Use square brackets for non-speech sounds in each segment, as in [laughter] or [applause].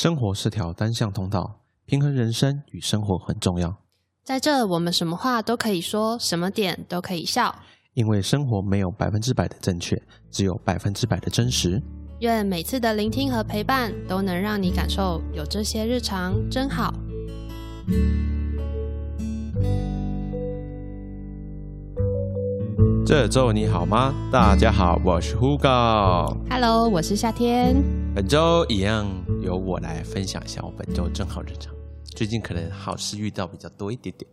生活是条单向通道，平衡人生与生活很重要。在这，我们什么话都可以说，什么点都可以笑。因为生活没有百分之百的正确，只有百分之百的真实。愿每次的聆听和陪伴，都能让你感受有这些日常真好。这周你好吗？大家好，我是 Hugo。Hello，我是夏天。本周一样由我来分享一下我本周正好日常。最近可能好事遇到比较多一点点。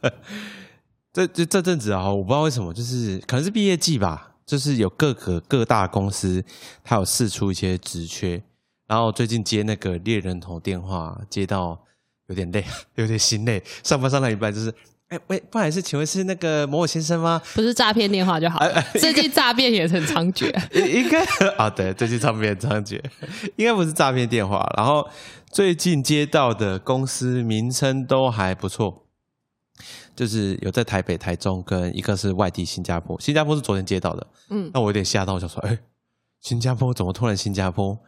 [laughs] 这这这阵子啊，我不知道为什么，就是可能是毕业季吧，就是有各个各大公司，它有试出一些职缺，然后最近接那个猎人头电话，接到有点累，[laughs] 有点心累，上班上到一半就是，哎喂，不好意思，请问是那个某某先生吗？不是诈骗电话就好了，[laughs] 最近诈骗也很猖獗。[laughs] 应该啊，对，最近诈骗猖獗，[laughs] 应该不是诈骗电话。然后最近接到的公司名称都还不错，就是有在台北、台中，跟一个是外地新加坡。新加坡是昨天接到的，嗯，那我有点吓到，我想说，哎，新加坡怎么突然新加坡？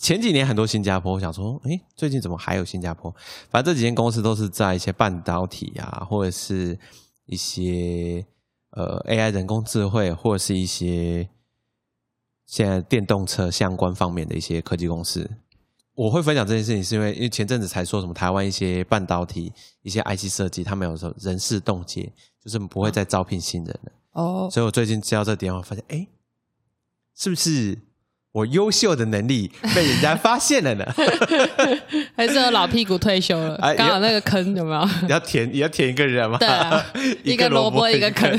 前几年很多新加坡，我想说，哎，最近怎么还有新加坡？反正这几间公司都是在一些半导体啊，或者是一些呃 AI 人工智慧，或者是一些现在电动车相关方面的一些科技公司。我会分享这件事情，是因为因为前阵子才说什么台湾一些半导体、一些 IC 设计，他们有时候人事冻结，就是不会再招聘新人了。哦，所以我最近接到这个电话，发现哎，是不是我优秀的能力被人家发现了呢？[laughs] 还是有老屁股退休了，哎刚好那个坑有没有？你 [laughs] 要填，也要填一个人吗？对啊 [laughs] 一个萝卜一个坑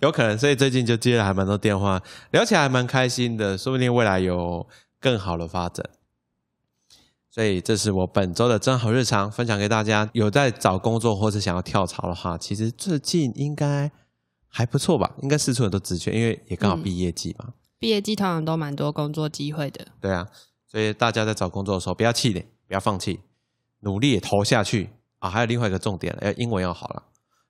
有可能，所以最近就接了还蛮多电话，聊起来还蛮开心的，说不定未来有更好的发展。所以这是我本周的真好日常，分享给大家。有在找工作或是想要跳槽的话，其实最近应该还不错吧？应该四处很多职缺，因为也刚好毕业季嘛。毕业季通常都蛮多工作机会的。对啊，所以大家在找工作的时候不要气馁，不要放弃，努力也投下去啊！还有另外一个重点，要英文要好了。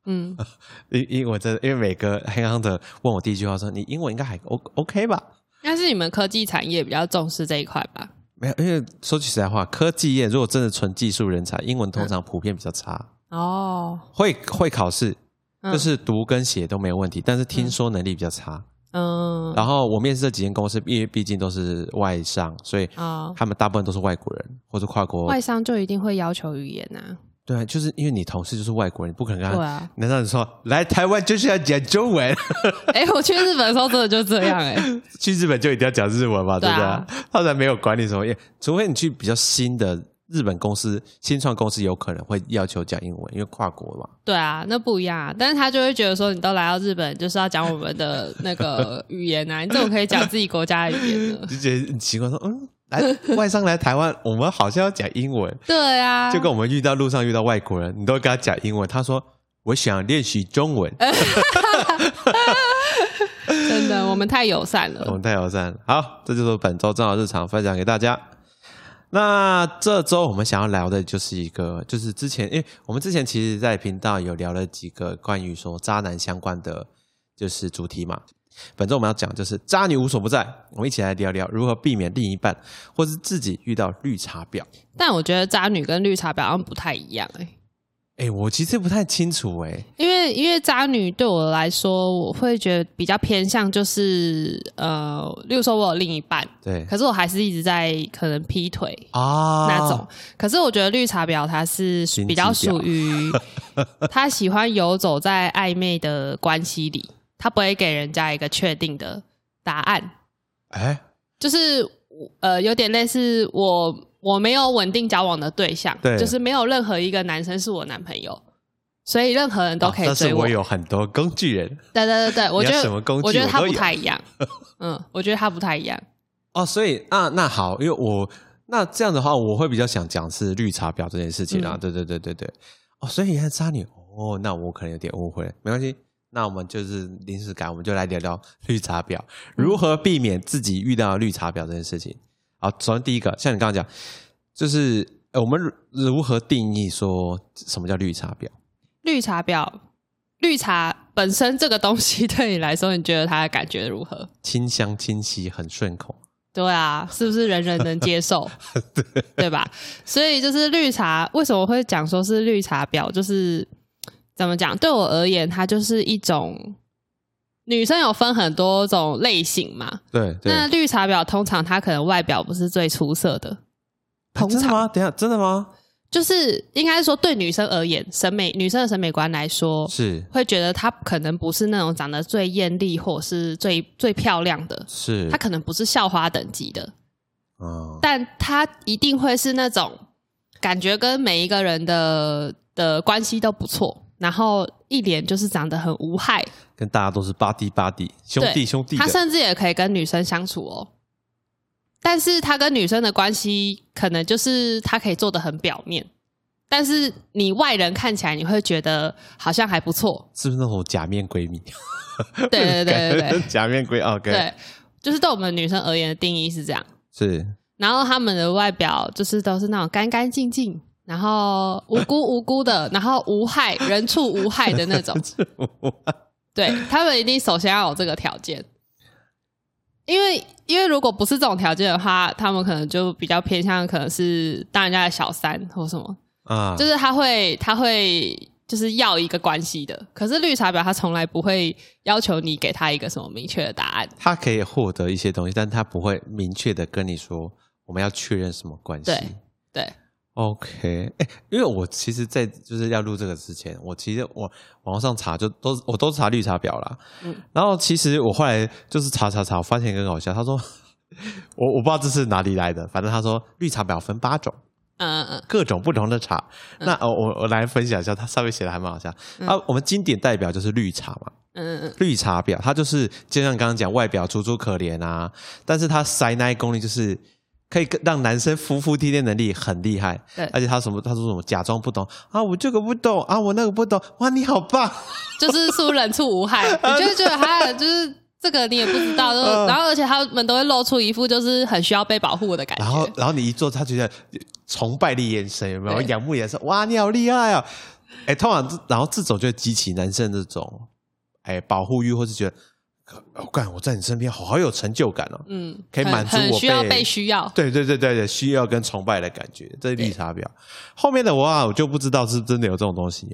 嗯，[laughs] 英英文真的，因为每个黑行的问我第一句话说：“你英文应该还 O OK 吧但是你们科技产业比较重视这一块吧？？”没有，因为说句实在话，科技业如果真的纯技术人才，英文通常普遍比较差。哦，会会考试，嗯就是读跟写都没有问题，但是听说能力比较差。嗯，然后我面试这几间公司，因为毕竟都是外商，所以哦，他们大部分都是外国人或者跨国。外商就一定会要求语言呐、对啊，就是因为你同事就是外国人，你不可能啊，难道你说来台湾就是要讲中文？[laughs] 哎、我去日本的时候真的就这样哎、[laughs] 去日本就一定要讲日文嘛，对不对对啊？他才没有管你什么业，除非你去比较新的日本公司、新创公司，有可能会要求讲英文，因为跨国嘛。对啊，那不一样啊。但是他就会觉得说，你都来到日本，就是要讲我们的那个 [laughs] 语言啊，你怎么可以讲自己国家的语言呢？就觉得很奇怪，说嗯，来外商来台湾，我们好像要讲英文，对啊，就跟我们遇到路上遇到外国人，你都跟他讲英文，他说我想练习中文，[laughs] 真的，我们太友善了。我们太友善了。好，这就是本周正好日常分享给大家。那这周我们想要聊的就是一个，就是之前，因为我们之前其实，在频道有聊了几个关于说渣男相关的，就是主题嘛。本周我们要讲就是渣女无所不在，我们一起来聊聊如何避免另一半或是自己遇到绿茶婊。但我觉得渣女跟绿茶婊好像不太一样哎、哎，我其实不太清楚哎，因为因为渣女对我来说，我会觉得比较偏向就是呃，例如说我有另一半，对。可是我还是一直在可能劈腿啊。那种。可是我觉得绿茶婊她是比较婊属于 [laughs] 她喜欢游走在暧昧的关系里，她不会给人家一个确定的答案，哎，就是呃有点类似我我没有稳定交往的对象，对就是没有任何一个男生是我男朋友。所以任何人都可以追我，啊但是我有很多工具人对对对对，我觉得你要什么工具我觉得他不我都有太一样。[laughs] 嗯，我觉得他不太一样。哦，所以啊，那好，因为我那这样的话，我会比较想讲是绿茶婊这件事情啊。嗯对对对对对。哦，所以原来渣女哦，那我可能有点误会了，没关系。那我们就是临时改，我们就来聊聊绿茶婊如何避免自己遇到绿茶婊这件事情。好，首先第一个，像你刚刚讲，就是呃我们如如何定义说什么叫绿茶婊？绿茶婊，绿茶本身这个东西对你来说，你觉得它的感觉如何？清香清晰，很顺口。对啊，是不是人人能接受？[laughs] 对吧？所以就是绿茶，为什么会讲说是绿茶婊？就是怎么讲？对我而言，它就是一种女生有分很多种类型嘛。对对，那绿茶婊通常她可能外表不是最出色的，真的吗？等一下，真的吗？就是应该说对女生而言，审美女生的审美观来说，是。会觉得她可能不是那种长得最艳丽或是最最漂亮的，是。她，可能不是校花等级的，嗯，但她一定会是那种感觉跟每一个人的的关系都不错，然后一脸就是长得很无害，跟大家都是巴蒂巴蒂兄弟兄弟他，甚至也可以跟女生相处哦。但是他跟女生的关系，可能就是他可以做的很表面，但是你外人看起来，你会觉得好像还不错。是不是那种假面闺蜜？对对对对对 [laughs] 假面闺，OK，对，就是对我们女生而言的定义是这样。是然后他们的外表就是都是那种干干净净，然后无辜无辜的，然后无害，人畜无害的那种。对他们一定首先要有这个条件，因为因为如果不是这种条件的话，他们可能就比较偏向可能是当人家的小三或什么，啊，就是他会他会就是要一个关系的。可是绿茶婊他从来不会要求你给他一个什么明确的答案。他可以获得一些东西，但他不会明确的跟你说我们要确认什么关系。对对，OK，哎、因为我其实，在就是要录这个之前，我其实我网上查就都我都查绿茶婊啦。嗯然后其实我后来就是查查查，我发现一个很好笑，他说 [laughs] 我我不知道这是哪里来的，反正他说绿茶婊分八种，嗯嗯各种不同的茶。那哦，我我来分享一下，他上面写的还蛮好笑。啊，我们经典代表就是绿茶嘛，嗯嗯绿茶婊，它就是就像刚刚讲，外表楚楚可怜啊，但是它塞奶功力就是可以跟让男生服服帖帖能力很厉害，对而且他什么他说什么假装不懂啊，我这个不懂啊，我那个不懂，哇，你好棒，[laughs] 就是出人畜无害，[laughs] 你就会觉得他就是这个你也不知道，就 [laughs] 是嗯然后而且他们都会露出一副就是很需要被保护的感觉。然后然后你一做，他觉得崇拜的眼神有没有？仰慕眼神，哇，你好厉害啊！哎，通常这然后这种就激起男生这种哎保护欲，或是觉得我干、我在你身边好好有成就感哦，嗯，可以满足我需要被被需要。对对对对对，需要跟崇拜的感觉，这是绿茶婊。后面的我啊，我就不知道是不是真的有这种东西，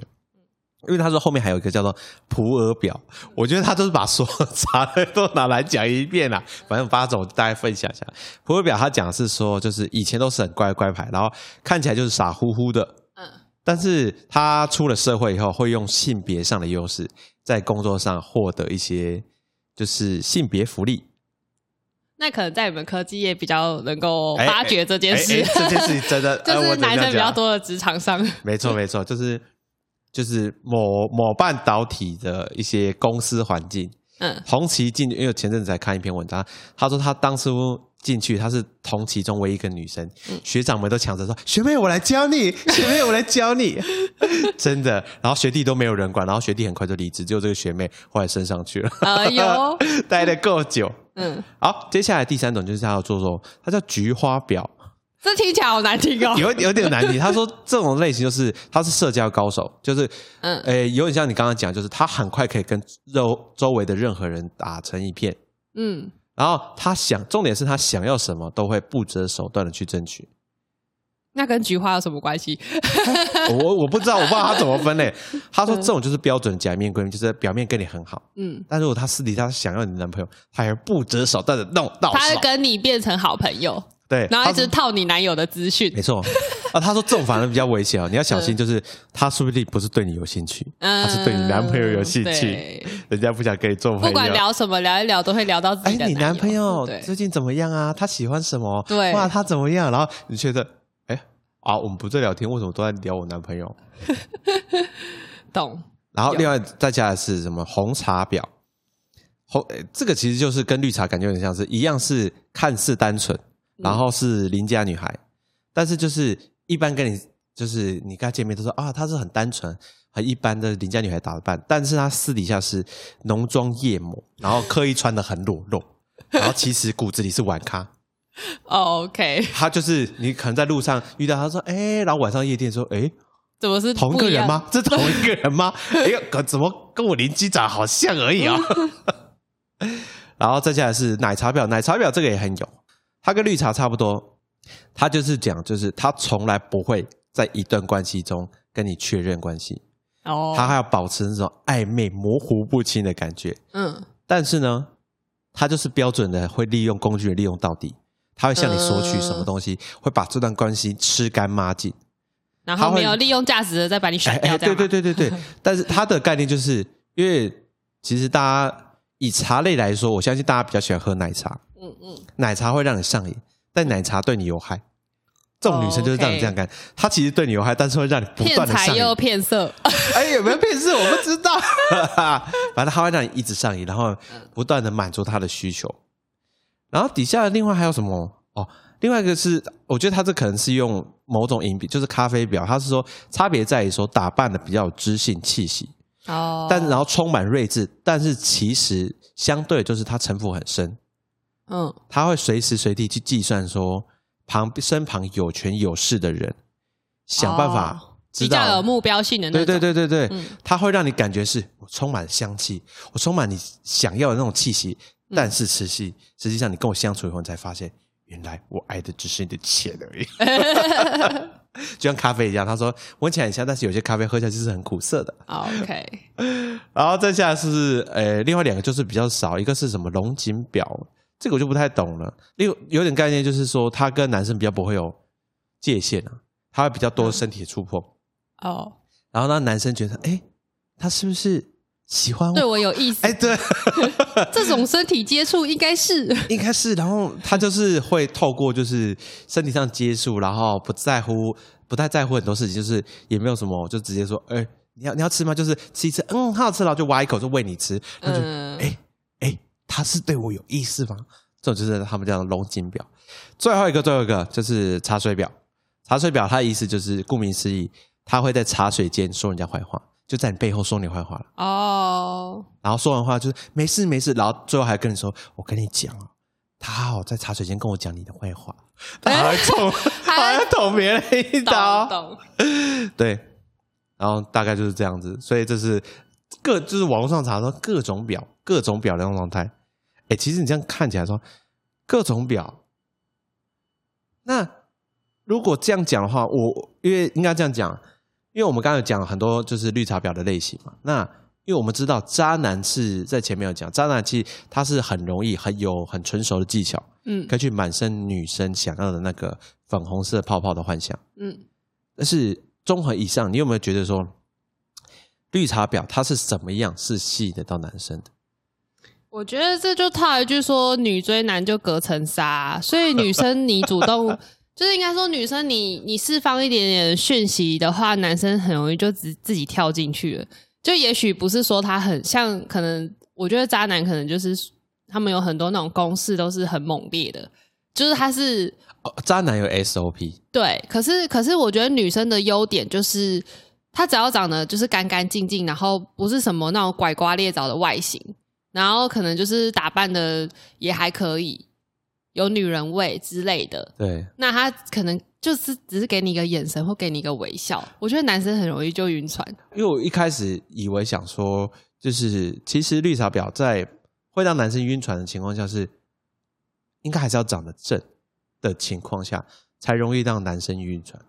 因为他说后面还有一个叫做普洱婊，我觉得他都是把所有茶的都拿来讲一遍啦。反正八种大家分享一下。普洱婊他讲的是说，就是以前都是很乖乖牌，然后看起来就是傻乎乎的，嗯，但是他出了社会以后，会用性别上的优势，在工作上获得一些就是性别福利。那可能在你们科技业比较能够哎发掘这件事，这件事情真的，[laughs] 就是男生比较多的职场上。没错，[laughs] 没错，就是就是某某半导体的一些公司环境。嗯红旗进，因为前阵子才看一篇文章，他说他当初进去，她是同其中唯一一个女生，嗯学长们都抢着说：“学妹，我来教你，[laughs] 学妹，我来教你。[laughs] ”真的，然后学弟都没有人管，然后学弟很快就离职，只有这个学妹后来升上去了，哎呦，[laughs] 待的够久。嗯，好，接下来第三种就是他要做做，他叫菊花婊。这听起来好难听哦。有有点难听。他说这种类型就是他是社交高手，就是嗯诶、有点像你刚刚讲，就是他很快可以跟周周围的任何人打成一片，嗯，然后他想，重点是他想要什么都会不择手段的去争取。那跟菊花有什么关系？[laughs] 我我不知道，我不知道他怎么分类。[laughs] 他说这种就是标准假面闺蜜，就是表面跟你很好，嗯，但如果他私底下想要你的男朋友，他还不择手段的弄到他会。跟你变成好朋友，对，然后一直套你男友的资讯没。错啊。他说这种反而比较危险哦，你要小心，就是他说不定不是对你有兴趣，嗯他是对你男朋友有兴趣。人家不想跟你做朋友。不管聊什么，聊一聊都会聊到自哎己，的你男朋友最近怎么样啊？他喜欢什么？对哇，他怎么样？然后你觉得，哎啊，我们不在聊天，为什么都在聊我男朋友？[laughs] 懂。然后另外再加的是什么红茶婊？红、这个其实就是跟绿茶感觉有点像是一样，是看似单纯，然后是邻家女孩，但是就是一般跟你就是你跟她见面都说啊，她是很单纯、很一般的邻家女孩打扮，但是她私底下是浓妆艳抹，然后刻意穿的很裸露，然后其实骨子里是晚咖。哦 OK，[laughs] 她就是你可能在路上遇到她说，哎、然后晚上夜店说，哎、怎么是同一？个人吗？这同一个人吗？哎呀，可怎么跟我邻居长好像而已啊？[laughs] [laughs] 然后再下来是奶茶婊，奶茶婊这个也很有，他跟绿茶差不多，他就是讲，就是他从来不会在一段关系中跟你确认关系，哦，他还要保持那种暧昧、模糊不清的感觉。嗯。但是呢，他就是标准的会利用工具人利用到底，他会向你索取什么东西，会把这段关系吃干抹净。然后没有利用价值的再把你哎甩掉，对对对对对。[laughs] 但是他的概念就是，因为其实大家以茶类来说，我相信大家比较喜欢喝奶茶，嗯嗯，奶茶会让你上瘾，但奶茶对你有害。这种女生就是让你这样干，她其实对你有害，但是会让你不断的上瘾。财又骗色，哎，有没有骗色？我不知道。[laughs] 反正她会让你一直上瘾，然后不断的满足她的需求。然后底下另外还有什么？哦，另外一个是，我觉得他这可能是用某种饮品，就是咖啡表。他是说差别在于说打扮的比较有知性气息，哦，但然后充满睿智，但是其实相对就是他城府很深，嗯他会随时随地去计算说旁身旁有权有势的人，想办法哦知道。比较有目标性的那对种，对对对对，嗯它会让你感觉是我充满香气，我充满你想要的那种气息，嗯但是实际实际上你跟我相处以后，你才发现原来我爱的只是你的钱而已。[laughs] 就像咖啡一样，他说闻起来很香，但是有些咖啡喝起来就是很苦涩的。OK，[laughs] 然后再下来是呃，另外两个就是比较少，一个是什么龙井表，这个我就不太懂了。另有点概念就是说，他跟男生比较不会有界限啊，他会比较多身体的触碰。哦，然后让男生觉得，哎，他是不是喜欢对我？我有意思哎，，对，[laughs] 这种身体接触应该是应该是。然后他就是会透过就是身体上接触，然后不在乎，不太在乎很多事情，就是也没有什么，就直接说，哎，你要你要吃吗？就是吃一吃，嗯，很好吃，然后就挖一口就喂你吃，然后就，嗯哎哎，他是对我有意思吗？这种就是他们叫龙井表。最后一个，最后一个就是茶水表。茶水表它的意思就是顾名思义，他会在茶水间说人家坏话，就在你背后说你坏话了。哦，然后说完话就是没事没事，然后最后还跟你说：“我跟你讲哦，他好在茶水间跟我讲你的坏话，[laughs] 他还捅，他还捅别人一刀。[laughs] 懂，”对，然后大概就是这样子，所以这是各就是网络上查说各种表，各种表的那种状态。哎，其实你这样看起来说各种表，那如果这样讲的话，我因为应该这样讲，因为我们刚才有讲很多就是绿茶婊的类型嘛。那因为我们知道渣男是在前面有讲，渣男其实他是很容易很有很成熟的技巧，嗯可以去满身女生想要的那个粉红色泡泡的幻想。嗯，但是综合以上，你有没有觉得说，绿茶婊她是怎么样是吸引得到男生的？我觉得这就套一句说，女追男就隔层纱，所以 [laughs] 女生你主动，就是应该说女生你你释放一点点讯息的话，男生很容易就自自己跳进去了。就也许不是说他很像，可能我觉得渣男可能就是他们有很多那种攻势都是很猛烈的，就是他是哦，渣男有 SOP，对，可是可是我觉得女生的优点就是，她只要长得就是干干净净，然后不是什么那种拐瓜裂枣的外形，然后可能就是打扮的也还可以，有女人味之类的，对，那他可能就是只是给你一个眼神或给你一个微笑，我觉得男生很容易就晕船。因为我一开始以为想说，就是其实绿茶婊在会让男生晕船的情况下是，应该还是要长得正的情况下，才容易让男生晕船。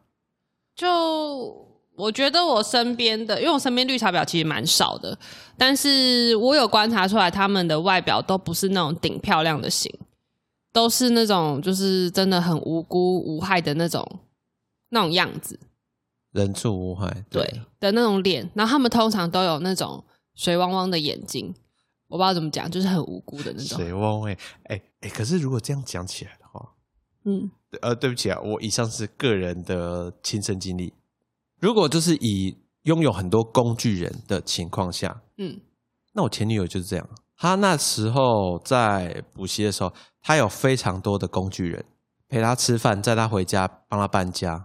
就我觉得我身边的，因为我身边绿茶婊其实蛮少的，但是我有观察出来，他们的外表都不是那种顶漂亮的型，都是那种就是真的很无辜无害的那种那种样子，人畜无害，对的那种脸。然后他们通常都有那种水汪汪的眼睛，我不知道怎么讲，就是很无辜的那种。水汪汪，哎哎，可是如果这样讲起来的话，嗯呃，对不起啊，我以上是个人的亲身经历。如果就是以拥有很多工具人的情况下，嗯那我前女友就是这样。她那时候在补习的时候，她有非常多的工具人陪她吃饭，载她回家，帮她搬家。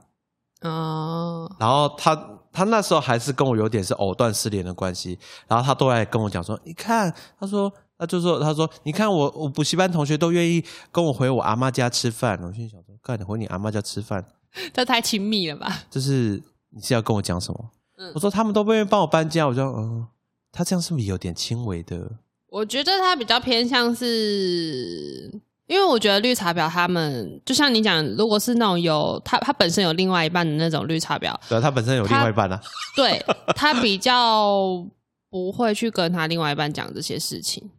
哦然后她她那时候还是跟我有点是藕断丝连的关系。然后她都来跟我讲说：“你看，她说，她就说，她说，你看我我补习班同学都愿意跟我回我阿妈家吃饭。”我心里想说：“干，你回你阿妈家吃饭，[laughs] 这太亲密了吧？就是你是要跟我讲什么？”嗯我说：“他们都不愿意帮我搬家。”我说嗯，他这样是不是有点轻微的？我觉得他比较偏向是因为我觉得绿茶婊他们就像你讲，如果是那种有他他本身有另外一半的那种绿茶婊，对啊，他本身有另外一半啊。对他比较不会去跟他另外一半讲这些事情，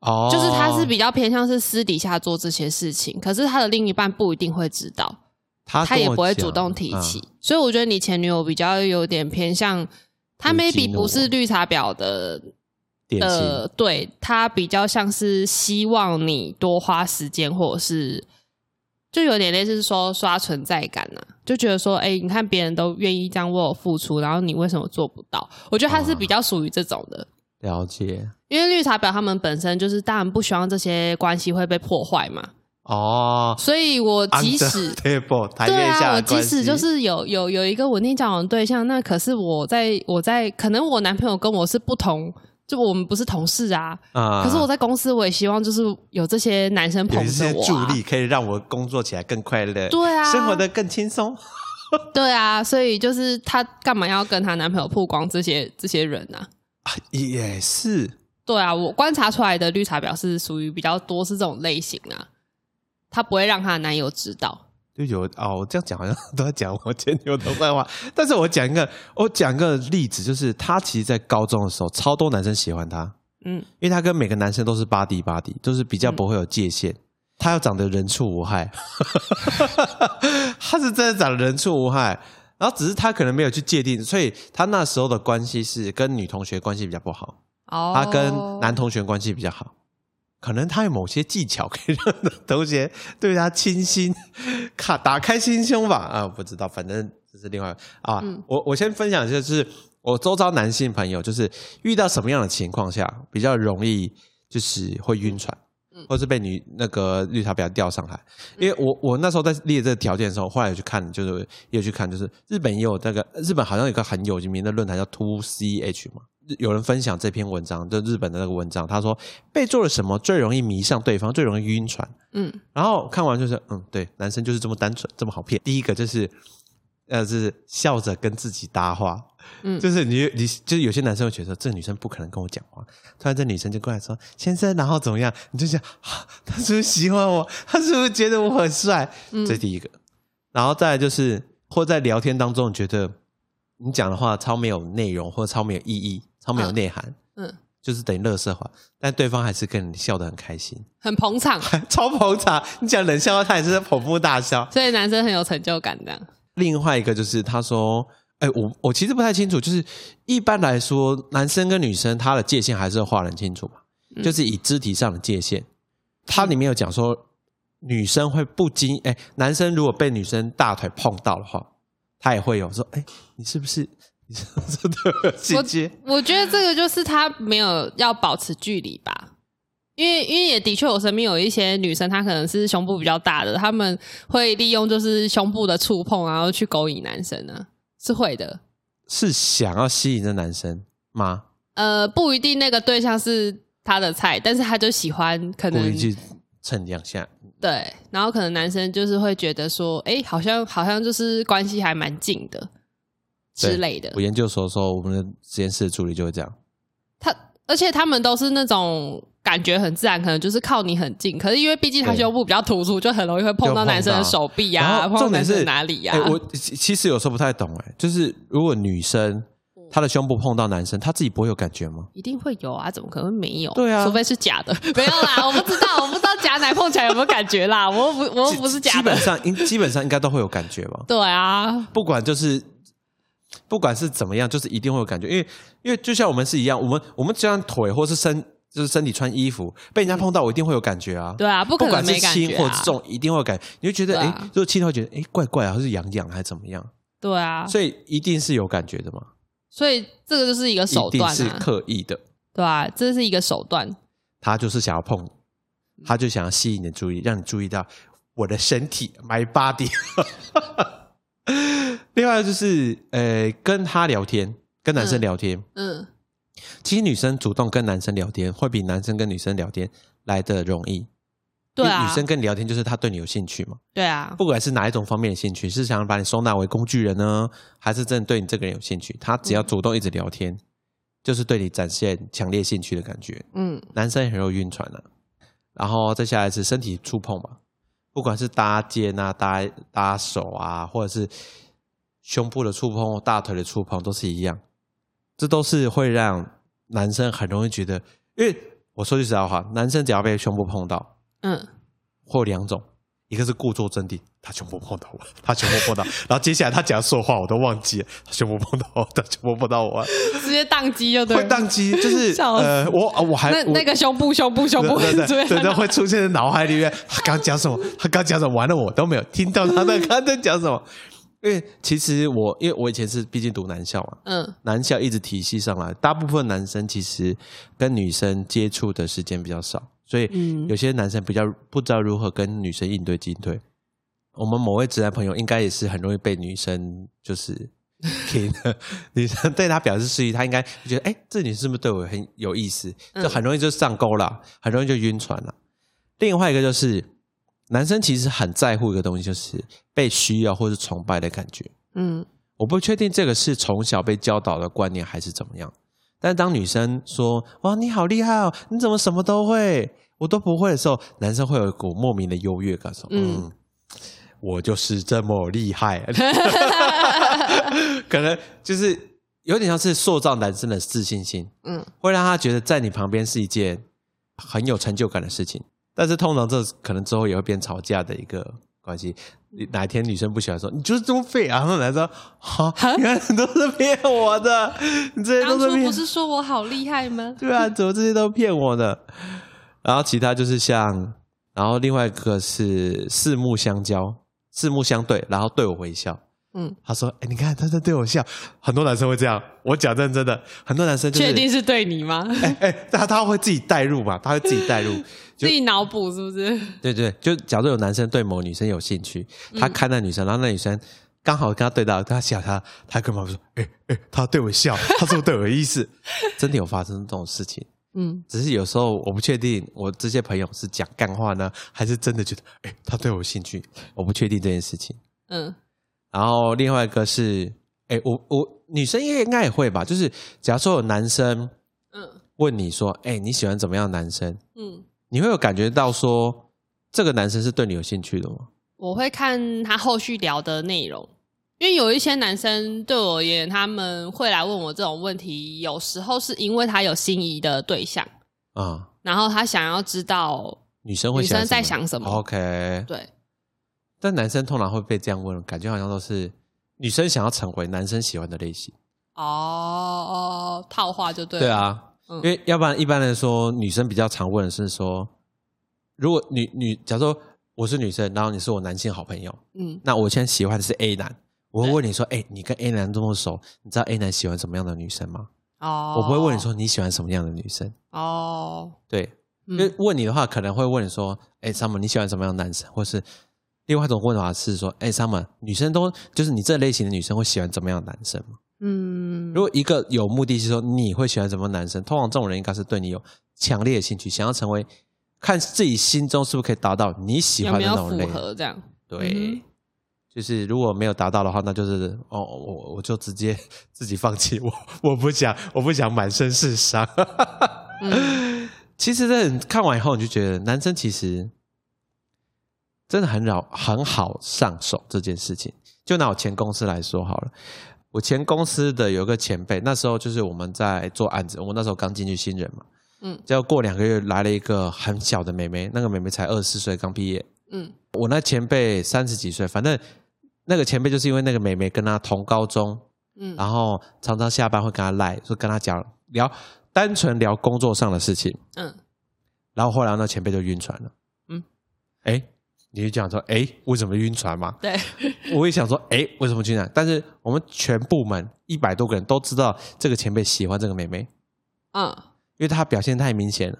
哦，就是他是比较偏向是私底下做这些事情，可是他的另一半不一定会知道，他他也不会主动提起，嗯所以我觉得你前女友比较有点偏向，他 maybe 不是绿茶婊的呃，对他比较像是希望你多花时间，或者是就有点类似说刷存在感呐、就觉得说，哎、你看别人都愿意这样为我付出，然后你为什么做不到？我觉得他是比较属于这种的，了解。因为绿茶婊他们本身就是当然不希望这些关系会被破坏嘛，哦。所以我即使 [laughs] 对啊，我即使就是有有有一个稳定交往的对象，那可是我在我在可能我男朋友跟我是不同，就我们不是同事啊。啊，可是我在公司，我也希望就是有这些男生捧着我、些助啊。力可以让我工作起来更快乐，对啊生活的更轻松。[laughs] 对啊，所以就是她干嘛要跟她男朋友曝光这些这些人啊？啊也是，对啊，我观察出来的绿茶婊是属于比较多是这种类型啊，她不会让她的男友知道。就有哦，我这样讲好像都在讲我前女友的坏话，[laughs] 但是我讲一个，我讲一个例子，就是她其实，在高中的时候，超多男生喜欢她，嗯，因为她跟每个男生都是巴迪巴迪，就是比较不会有界限。他要长得人畜无害，[laughs] 她是真的长得人畜无害，然后只是她可能没有去界定，所以她那时候的关系是跟女同学关系比较不好，哦，他跟男同学关系比较好，可能他有某些技巧可以让同学对他倾心，卡打开心胸吧？啊，不知道，反正这是另外啊。嗯我我先分享一下，就是我周遭男性朋友，就是遇到什么样的情况下比较容易就是会晕船。嗯或是被女那个绿茶婊钓上来，因为我我那时候在列这个条件的时候，后来有去看，就是也有去看，就是日本也有那个日本好像有一个很有名的论坛叫 Two CH 嘛，有人分享这篇文章，就日本的那个文章，他说被做了什么最容易迷上对方，最容易晕船。嗯然后看完就是，嗯，对，男生就是这么单纯，这么好骗。第一个就是，呃，是笑着跟自己搭话，嗯 [laughs] 就是你你就是有些男生会觉得这个女生不可能跟我讲话，突然这女生就过来说先生，然后怎么样？你就想，啊、[laughs] 他是不是喜欢我？他是不是觉得我很帅？嗯这是第一个。然后再来就是，或在聊天当中，你觉得你讲的话超没有内容，或者超没有意义，超没有嗯内涵，嗯，就是等于乐色话，但对方还是跟你笑得很开心。很捧场，[laughs] 超捧场，你讲冷笑话，他也是在捧腹大笑。所以男生很有成就感这样。另外一个就是他说，哎、我我其实不太清楚，就是一般来说，男生跟女生他的界限还是要画得很清楚嘛，嗯就是以肢体上的界限。他里面有讲说，女生会不经哎、男生如果被女生大腿碰到的话，他也会有说，哎、你是不是 [laughs] 我觉得这个就是他没有要保持距离吧，因为因为也的确我身边有一些女生，她可能是胸部比较大的，她们会利用就是胸部的触碰，然后去勾引男生呢，是会的。是想要吸引这男生吗？呃，不一定那个对象是他的菜，但是他就喜欢可能故意去蹭两下，对，然后可能男生就是会觉得说，哎，好像好像就是关系还蛮近的之类的我。研究所的时候，我们的实验室的助理就会这样。他而且他们都是那种感觉很自然，可能就是靠你很近，可是因为毕竟他胸部比较突出，就很容易会碰到男生的手臂然啊，碰到男生的重点是哪里呀、哎我其其实有时候不太懂哎，就是如果女生她的胸部碰到男生，她自己不会有感觉吗？一定会有啊，怎么可能没有？对啊除非是假的，[laughs] 没有啦，我不知道，我不知道假奶碰起来有没有感觉啦，我又不我又不是假的基本，上应基本上应该都会有感觉吧，对啊，不管就是不管是怎么样，就是一定会有感觉，因为因为就像我们是一样，我们我们就像腿或是身就是身体穿衣服被人家碰到，我一定会有感觉啊。对啊，不可能不管是没感觉啊轻或是，重，一定会有感觉。你会觉得，哎、如果轻的会觉得，哎，怪怪啊，或是痒痒还是怎么样？对啊，所以一定是有感觉的嘛，所以这个就是一个手段啊，刻意的。对啊，这是一个手段，他就是想要碰，他就想要吸引你的注意，让你注意到我的身体，my body。[laughs] 另外就是，呃，跟他聊天，跟男生聊天，嗯，其实女生主动跟男生聊天，会比男生跟女生聊天来的容易。对啊，女生跟你聊天就是她对你有兴趣嘛，对啊，不管是哪一种方面的兴趣，是想把你收纳为工具人呢，还是真的对你这个人有兴趣？她只要主动一直聊天，就是对你展现强烈兴趣的感觉。嗯男生很容易晕船啊。然后再下来是身体触碰嘛，不管是搭肩啊、搭搭手啊，或者是胸部的触碰、大腿的触碰，都是一样。这都是会让男生很容易觉得，因为我说句实在话，男生只要被胸部碰到，嗯，会有两种，一个是故作镇定，他胸部碰到我，[laughs] 他胸部碰到，[laughs] 然后接下来他讲所有话我都忘记了，他胸部碰到我，[laughs] 他胸部碰到我，直接宕机就对。宕机，就是呃，我我还我那那个胸部胸部胸部对对对，会出现在脑海里面。他刚讲什么？他刚讲什么？完了，我都没有听到他在他在讲什么。因为其实我，因为我以前是毕竟读男校嘛，嗯男校一直体系上来，大部分男生其实跟女生接触的时间比较少，所以嗯有些男生比较不知道如何跟女生应对进退。我们某位直男朋友应该也是很容易被女生就是 [laughs] 听，女生对他表示示意，他应该觉得哎，这女生是不是对我很有意思？就很容易就上钩了，很容易就晕船了。另外一个就是男生其实很在乎一个东西，就是被需要或是崇拜的感觉。嗯我不确定这个是从小被教导的观念还是怎么样。但是当女生说“哇，你好厉害哦，你怎么什么都会，我都不会”的时候，男生会有一股莫名的优越感，说：“嗯，嗯我就是这么厉害。[laughs] ”可能就是有点像是塑造男生的自信心，嗯会让他觉得在你旁边是一件很有成就感的事情。但是通常这可能之后也会变吵架的一个关系。哪一天女生不喜欢说你就是这么废啊，然后男生哈，原来都是骗我的，[laughs] 你这些都是骗当初不，是说我好厉害吗？对啊，怎么这些都骗我的？然后其他就是像，然后另外一个是四目相交，四目相对，然后对我微笑。嗯，他说：“哎，你看他在对我笑。”很多男生会这样，我讲认真的，很多男生就是确定是对你吗？哎哎，他他会自己带入嘛，他会自己带入。[laughs] 就自己脑补是不是？[laughs] 对对，就假如有男生对某女生有兴趣，他看那女生，然后那女生刚好跟他对到，他笑他，他跟旁边说：“哎哎，他对我笑，[laughs] 他是不是对我有意思？” [laughs] 真的有发生这种事情，嗯只是有时候我不确定，我这些朋友是讲干话呢，还是真的觉得哎他对我有兴趣，我不确定这件事情。嗯然后另外一个是，哎，我我女生应该应该也会吧，就是假如说有男生嗯问你说：“哎，你喜欢怎么样的男生？”嗯，你会有感觉到说这个男生是对你有兴趣的吗？我会看他后续聊的内容，因为有一些男生对我而言，他们会来问我这种问题，有时候是因为他有心仪的对象，啊、然后他想要知道，女生会女生在想想什么？OK，对，但男生通常会被这样问，感觉好像都是女生想要成为男生喜欢的类型。哦哦，套话就对了，对，啊，嗯。因为要不然一般来说，女生比较常问的是说，如果女女，假如说我是女生，然后你是我男性好朋友，嗯。那我现在喜欢的是 A 男，我会问你说，哎、你跟 A 男这么熟，你知道 A 男喜欢什么样的女生吗？哦，我不会问你说你喜欢什么样的女生，哦，对，因为嗯问你的话，可能会问你说：“哎、s u m m e r 你喜欢什么样的男生？”或是另外一种问法是说：“哎、s u m m e r 女生都就是你这类型的女生会喜欢怎么样的男生吗？”嗯，如果一个有目的是说你会喜欢什么男生，通常这种人应该是对你有强烈的兴趣，想要成为看自己心中是不是可以达到你喜欢的那种类。合这样？对，嗯就是如果没有达到的话，那就是哦，我我就直接自己放弃，我我不想我不想满身是伤。嗯 [laughs] 其实这看完以后，你就觉得男生其实真的很扰很好上手这件事情。就拿我前公司来说好了，我前公司的有个前辈，那时候就是我们在做案子，我那时候刚进去新人嘛，嗯结果过两个月来了一个很小的妹妹，那个妹妹才二十四岁，刚毕业。嗯我那前辈三十几岁，反正那个前辈就是因为那个妹妹跟他同高中，嗯，然后常常下班会跟他赖，说跟他讲聊单纯聊工作上的事情。嗯然后后来那前辈就晕船了。嗯，哎，你就讲说，哎，为什么晕船嘛？对，[laughs] 我也想说，哎，为什么晕船？但是我们全部门一百多个人都知道这个前辈喜欢这个妹妹，嗯因为她表现太明显了。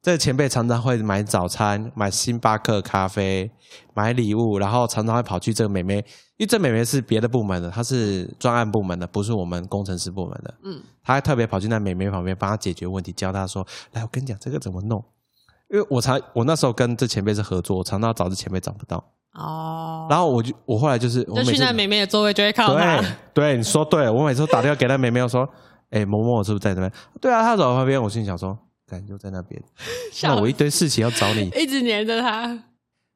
这个前辈常常会买早餐、买星巴克咖啡、买礼物，然后常常会跑去这个妹妹，因为这妹妹是别的部门的，她是专案部门的，不是我们工程师部门的。嗯她还特别跑去那妹妹旁边帮她解决问题，教她说：“来，我跟你讲这个怎么弄。”因为我常我那时候跟这前辈是合作，我常常找这前辈找不到，哦，然后我就我后来就是我每次就去那美美的座位就会看到他对，对你说对，我每次都打电话给那妹妹，我说：“哎、某某是不是在那边？”对啊，他走到旁边，我心里想说：“感就在那边，笑 [laughs] 那我一堆事情要找你。一直黏着他。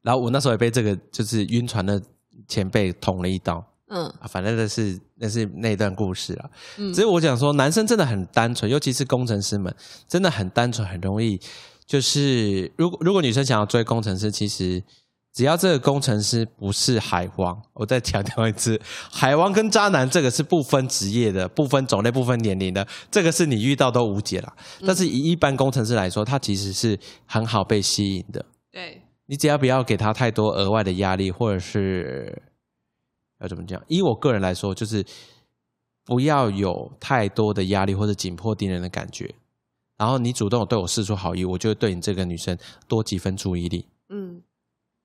然后我那时候也被这个就是晕船的前辈捅了一刀嗯啊，反正那是那是那段故事啊。嗯只是我讲说，男生真的很单纯，尤其是工程师们，真的很单纯，很容易。就是如果如果女生想要追工程师，其实只要这个工程师不是海王，我再强调一次，海王跟渣男这个是不分职业的、不分种类、不分年龄的，这个是你遇到都无解啦。但是以一般工程师来说，他其实是很好被吸引的。对，你只要不要给他太多额外的压力，或者是要怎么讲？以我个人来说，就是不要有太多的压力或者紧迫盯人的感觉。然后你主动地对我示出好意，我就会对你这个女生多几分注意力，嗯。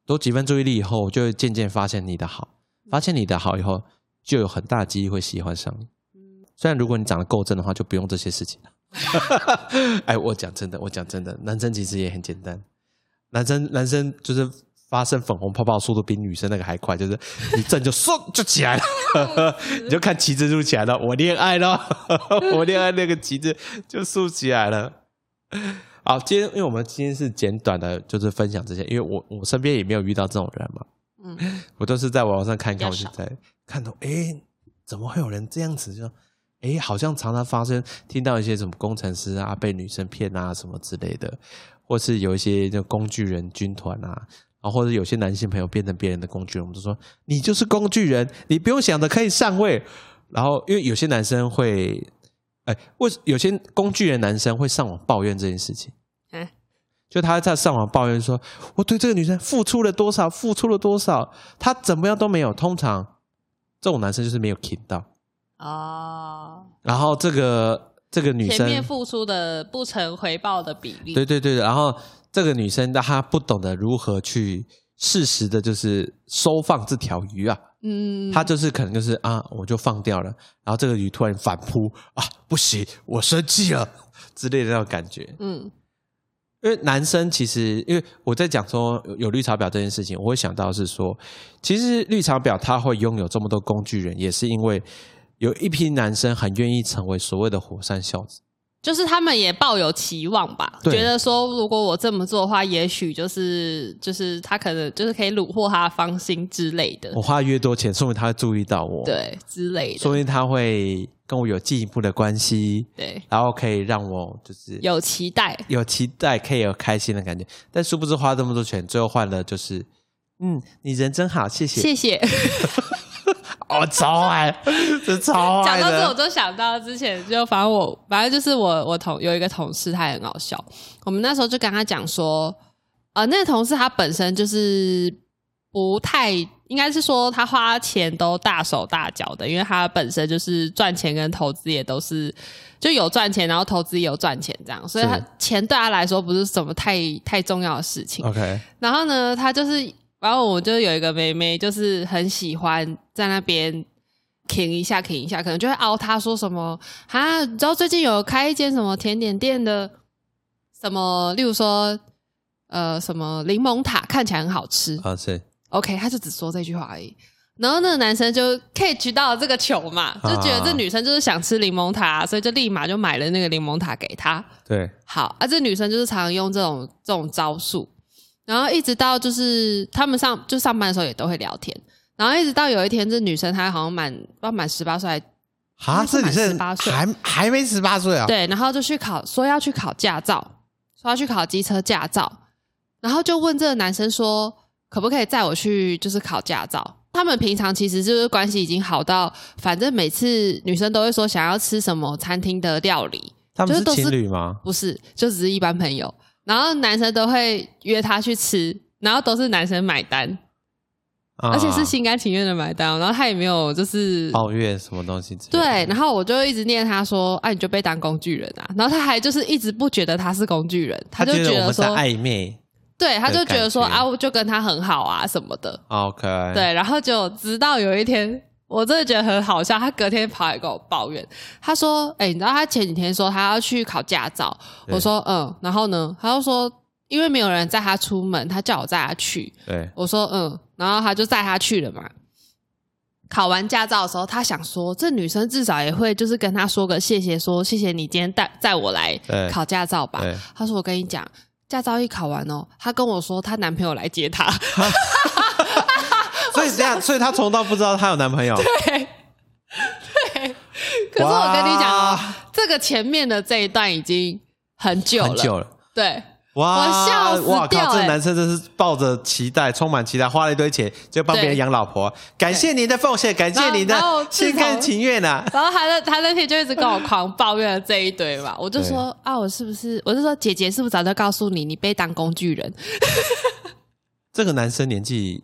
多几分注意力以后，我就会渐渐发现你的好，发现你的好以后，就有很大的机会会喜欢上你。嗯。虽然如果你长得够正的话，就不用这些事情了。[laughs] 哎，我讲真的，我讲真的，男生其实也很简单，男生男生就是发生粉红泡泡速度比女生那个还快，就是一震就嗖就起来了，[laughs] 你就看旗帜竖起来了，我恋爱了，[laughs] 我恋爱那个旗帜就竖起来了。好，今天因为我们今天是简短的，就是分享这些，因为我我身边也没有遇到这种人嘛，嗯我都是在网上看一看，我就在看到，哎，怎么会有人这样子？就，哎，好像常常发生，听到一些什么工程师啊被女生骗啊什么之类的，或是有一些就工具人军团啊，然后或者有些男性朋友变成别人的工具人，我们就说你就是工具人，你不用想着可以上位。然后因为有些男生会，哎，为有些工具人男生会上网抱怨这件事情。哎就他在上网抱怨说，我对这个女生付出了多少，付出了多少，她怎么样都没有。通常这种男生就是没有 k 到，哦，然后这个这个女生，前面付出的不成回报的比例，对对对，然后这个女生她不懂得如何去适时的，就是收放这条鱼啊，嗯，她就是可能就是啊，我就放掉了，然后这个鱼突然反扑啊，不行，我生气了之类的那种感觉。嗯因为男生其实，因为我在讲说有有绿茶婊这件事情，我会想到是说，其实绿茶婊他会拥有这么多工具人，也是因为有一批男生很愿意成为所谓的火山孝子。就是他们也抱有期望吧，对觉得说如果我这么做的话，也许就是就是他可能就是可以虏获他的芳心之类的，我花越多钱，说明他会注意到我，，对之类的，说明他会跟我有进一步的关系，对，然后可以让我就是有期待，有期待，可以有开心的感觉。但殊不知花这么多钱，最后换了就是，嗯，你人真好，谢谢。谢谢。[laughs] 哦，超爱，[laughs] 这超爱讲到这，我的。就想到之前就反正我反正就是我我同有一个同事，他也很好笑。我们那时候就跟他讲说，呃，那个同事他本身就是不太，应该是说他花钱都大手大脚的，因为他本身就是赚钱跟投资也都是就有赚钱，然后投资也有赚钱这样，所以他钱对他来说不是什么太太重要的事情。OK，然后呢，他就是，然后我就有一个妹妹，就是很喜欢在那边停一下，停一下，可能就会凹她说什么啊，你知道最近有开一间什么甜点店的，什么，例如说，呃，什么柠檬塔看起来很好吃、啊是 o k 他就只说这句话而已。然后那个男生就 catch 到了这个球嘛，就觉得这女生就是想吃柠檬塔，所以就立马就买了那个柠檬塔给她。对，好啊，这女生就是常常用这种这种招数，然后一直到就是他们上就上班的时候也都会聊天，然后一直到有一天，这女生她好像满不知道满十八岁还，啊，这女生18岁还还没十八岁啊？对，然后就去考，说要去考驾照，说要去考机车驾照，然后就问这个男生说，可不可以载我去就是考驾照？他们平常其实就是关系已经好到，反正每次女生都会说想要吃什么餐厅的料理，他们是情侣吗？不是，就只是一般朋友。然后男生都会约她去吃，然后都是男生买单，啊而且是心甘情愿的买单哦。然后他也没有就是抱怨什么东西？对，然后我就一直念他说：“啊，你就被当工具人啊！”然后他还就是一直不觉得他是工具人，他就觉得我们在说，暧昧。对，他就觉得说觉啊，我就跟他很好啊什么的。OK，，对，然后就直到有一天，我真的觉得很好笑，他隔天跑来跟我抱怨，他说：“哎、你知道他前几天说他要去考驾照，我说嗯，然后呢，他就说因为没有人载他出门，他叫我载他去，对，我说嗯，然后他就载他去了嘛。考完驾照的时候，他想说，这女生至少也会就是跟他说个谢谢，说谢谢你今天带载我来考驾照吧。他说我跟你讲，驾照一考完哦，她跟我说她男朋友来接她。[laughs] 所以这样，所以她从到不知道她有男朋友。对，对。可是我跟你讲这个前面的这一段已经很久了，很久了。对，哇！我笑死哇靠！这掉欸男生真是抱着期待，充满期待，花了一堆钱就帮别人对养老婆。感谢您的奉献，感谢您的心从甘情愿啊！然后他那他那天就一直跟我狂抱怨了这一堆嘛，我就说啊，我是不是？我就说姐姐是不是早就告诉你，你被当工具人？[laughs] 这个男生年纪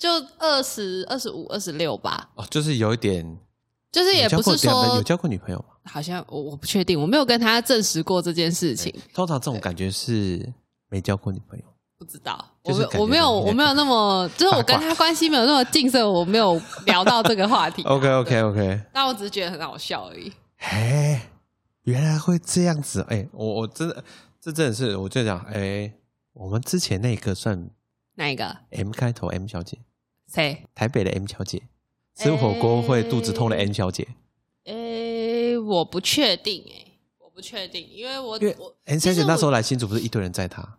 就二十二十五、二十六吧，哦，就是有一点，就是也不是说有交过女朋友吗？好像我我不确定，我没有跟他证实过这件事情，通常这种感觉是没交过女朋友。不知道。就是我没我没有我没有那么，[laughs] 就是我跟他关系没有那么近，所以我没有聊到这个话题。[laughs] OK OK OK，但我只是觉得很好笑而已。哎，原来会这样子，哎，我我真的这真的是，我就讲，哎，我们之前那个算哪一个？M 开头 M 小姐，谁？台北的 M 小姐，吃火锅会肚子痛的 M 小姐，诶，我不确定诶，我不确定，因为我因为我 M 小姐那时候来新竹不是一堆人在她，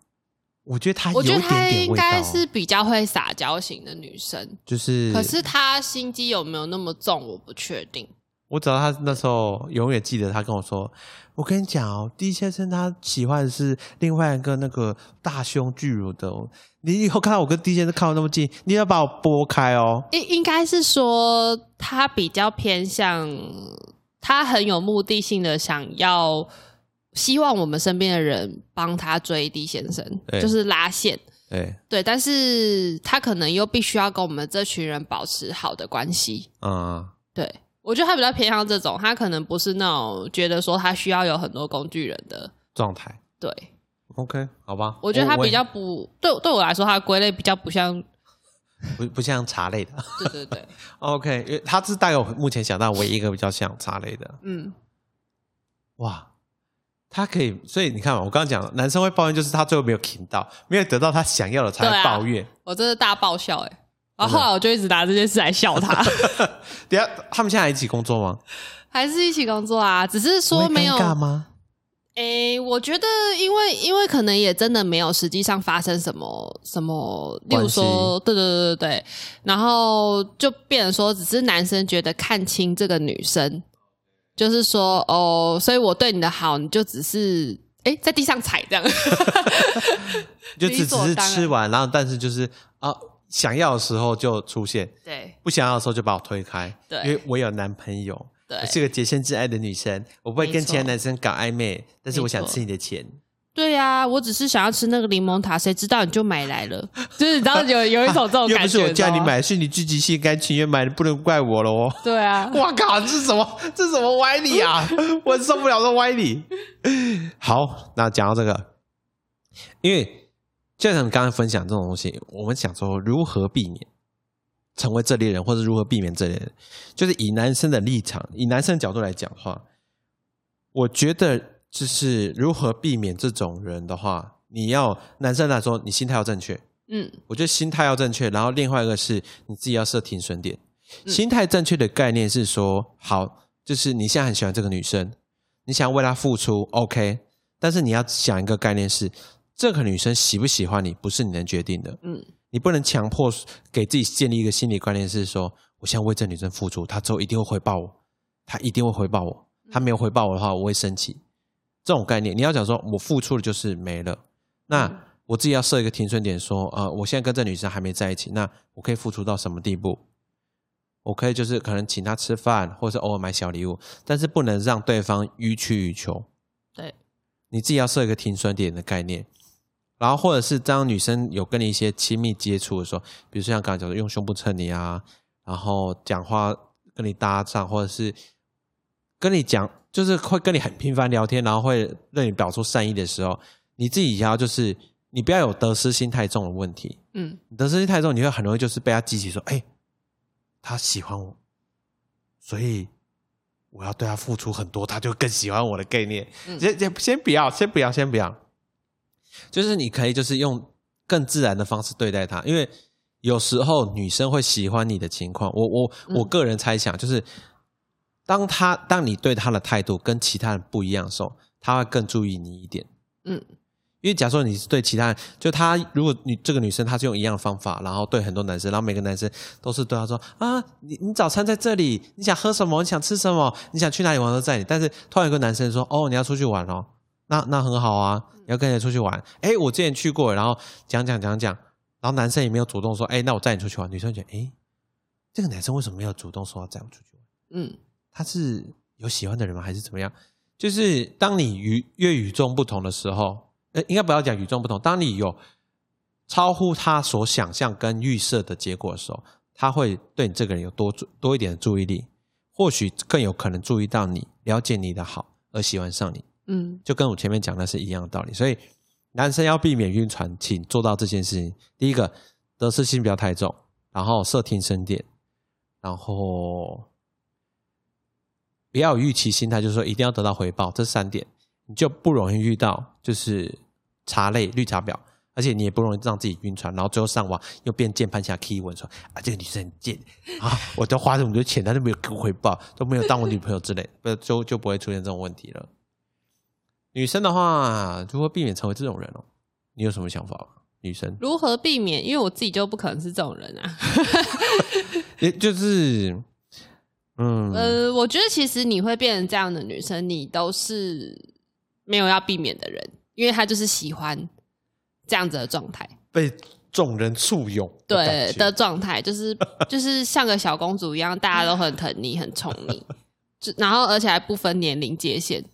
我觉得她有一点我觉得她应该，是比较会撒娇型的女生，就是，可是她心机有没有那么重，我不确定。我只要他那时候永远记得他跟我说：“我跟你讲哦，D 先生他喜欢的是另外一个那个大胸巨乳的哦，你以后看到我跟 D 先生靠那么近，你要把我拨开哦。应应该是说他比较偏向，他很有目的性的想要，希望我们身边的人帮他追 D 先生，对就是拉线。”对，对，但是他可能又必须要跟我们这群人保持好的关系。嗯，对我觉得他比较偏向这种，他可能不是那种觉得说他需要有很多工具人的。状态对，OK，好吧。我觉得他比较不对，对我来说，他的归类比较不像。[laughs] 不不像茶类的。对对对，[laughs] OK，因为他是大概我目前想到唯一一个比较像茶类的。嗯，哇，他可以，所以你看嘛，我刚刚讲，男生会抱怨，就是他最后没有听到，没有得到他想要的才会抱怨。我真的大爆笑哎、然后后来我就一直拿这件事来笑他，[laughs] 等一下他们现在还一起工作吗？还是一起工作啊，只是说不会没有尴尬吗？诶，我觉得因为因为可能也真的没有实际上发生什么什么，例如说，对对对对对，然后就变成说，只是男生觉得看清这个女生，就是说哦，所以我对你的好，你就只是诶在地上踩这样，[laughs] 就只只是吃完，然。后但是就是啊，想要的时候就出现，对不想要的时候就把我推开。对因为我有男朋友，对我是个洁身自爱的女生，我不会跟其他男生搞暧昧，但是我想吃你的钱。对呀、我只是想要吃那个柠檬塔，谁知道你就买来了，[laughs] 就是你知道有有一种这种 [laughs] 感觉，不是我叫你买，是你自己心甘情愿买的，不能怪我了哦。对啊，[laughs] 我靠！这是什么？这是什么歪理啊？我受不了这歪理。好，那讲到这个，因为就像你刚刚分享这种东西，我们想说如何避免成为这类人，或者如何避免这类人，就是以男生的立场，以男生的角度来讲的话，我觉得就是如何避免这种人的话，你要男生来说，你心态要正确。嗯我觉得心态要正确，然后另外一个是你自己要设停损点。嗯心态正确的概念是说，好，就是你现在很喜欢这个女生，你想要为她付出，OK，但是你要想一个概念是，这个女生喜不喜欢你，不是你能决定的，嗯你不能强迫给自己建立一个心理观念是说，我现在为这女生付出，她之后一定会回报我，她一定会回报我，她没有回报我的话，我会生气。这种概念，你要讲说我付出的就是没了，那。嗯我自己要设一个停损点，说，呃，我现在跟这女生还没在一起，那我可以付出到什么地步？我可以就是可能请她吃饭，或者是偶尔买小礼物，但是不能让对方予取予求。对，你自己要设一个停损点的概念，然后或者是当女生有跟你一些亲密接触的时候，比如说像刚才讲的用胸部蹭你啊，然后讲话跟你搭讪，或者是跟你讲，就是会跟你很频繁聊天，然后会让你表出善意的时候，你自己也要就是你不要有得失心太重的问题。嗯你得失心太重，你会很容易就是被他激起说，哎、他喜欢我，所以我要对他付出很多，他就更喜欢我的概念。嗯先先先不要，先不要，先不要，就是你可以就是用更自然的方式对待他，因为有时候女生会喜欢你的情况，我我嗯我个人猜想就是，当他当你对他的态度跟其他人不一样的时候，他会更注意你一点。嗯因为假如说你是对其他人，就他如果你这个女生她是用一样的方法，然后对很多男生，然后每个男生都是对她说啊，你你早餐在这里，你想喝什么？你想吃什么？你想去哪里玩都在你。但是突然有个男生说哦，你要出去玩哦，那那很好啊，你要跟人出去玩。哎，我之前去过，然后讲讲讲讲，然后男生也没有主动说，哎，那我带你出去玩。女生觉得，哎，这个男生为什么没有主动说要载我出去玩？嗯他是有喜欢的人吗？还是怎么样？就是当你与越与众不同的时候，呃，应该不要讲与众不同。当你有超乎他所想象跟预设的结果的时候，他会对你这个人有多注多一点的注意力，或许更有可能注意到你，了解你的好而喜欢上你，嗯就跟我前面讲的是一样的道理。所以，男生要避免晕船，请做到这件事情。第一个，得失心不要太重，然后设听声点，然后不要有预期心态，就是说一定要得到回报，这三点你就不容易遇到就是茶类绿茶婊，而且你也不容易让自己晕船，然后最后上网又变键盘侠 key 文说啊这个女生很贱啊，我都花这么多钱，她都没有给我回报，都没有当我女朋友之类，不就就不会出现这种问题了。女生的话，如何避免成为这种人哦？你有什么想法吗？女生，如何避免？因为我自己就不可能是这种人啊。[laughs] 也就是，嗯，呃，我觉得其实你会变成这样的女生，你都是没有要避免的人，因为她就是喜欢这样子的状态，被众人簇拥对的状态，就是 [laughs] 就是像个小公主一样，大家都很疼你，很宠你，就然后而且还不分年龄界限，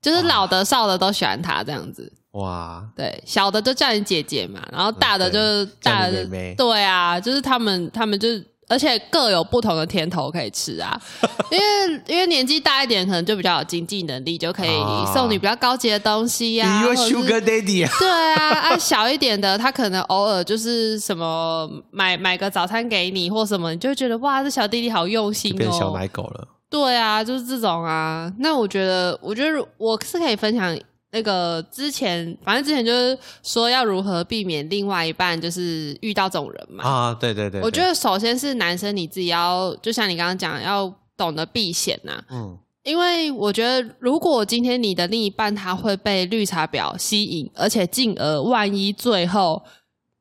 就是老的少的都喜欢他这样子。哇，对，小的就叫你姐姐嘛，然后大的就是大对啊，就是他们他们就是，而且各有不同的甜头可以吃啊。[laughs] 因为因为年纪大一点，可能就比较有经济能力，就可以啊送你比较高级的东西呀、你有或者是 Sugar Daddy 啊？对啊，啊小一点的，他可能偶尔就是什么买买个早餐给你或什么，你就觉得哇，这小弟弟好用心哦。就变小奶狗了。对啊，就是这种啊。那我觉得，我觉得我是可以分享那个之前，反正之前就是说要如何避免另外一半就是遇到这种人嘛。啊，对对对，我觉得，首先是男生你自己要，就像你刚刚讲，要懂得避险呐、嗯，因为我觉得，如果今天你的另一半他会被绿茶婊吸引，而且进而万一最后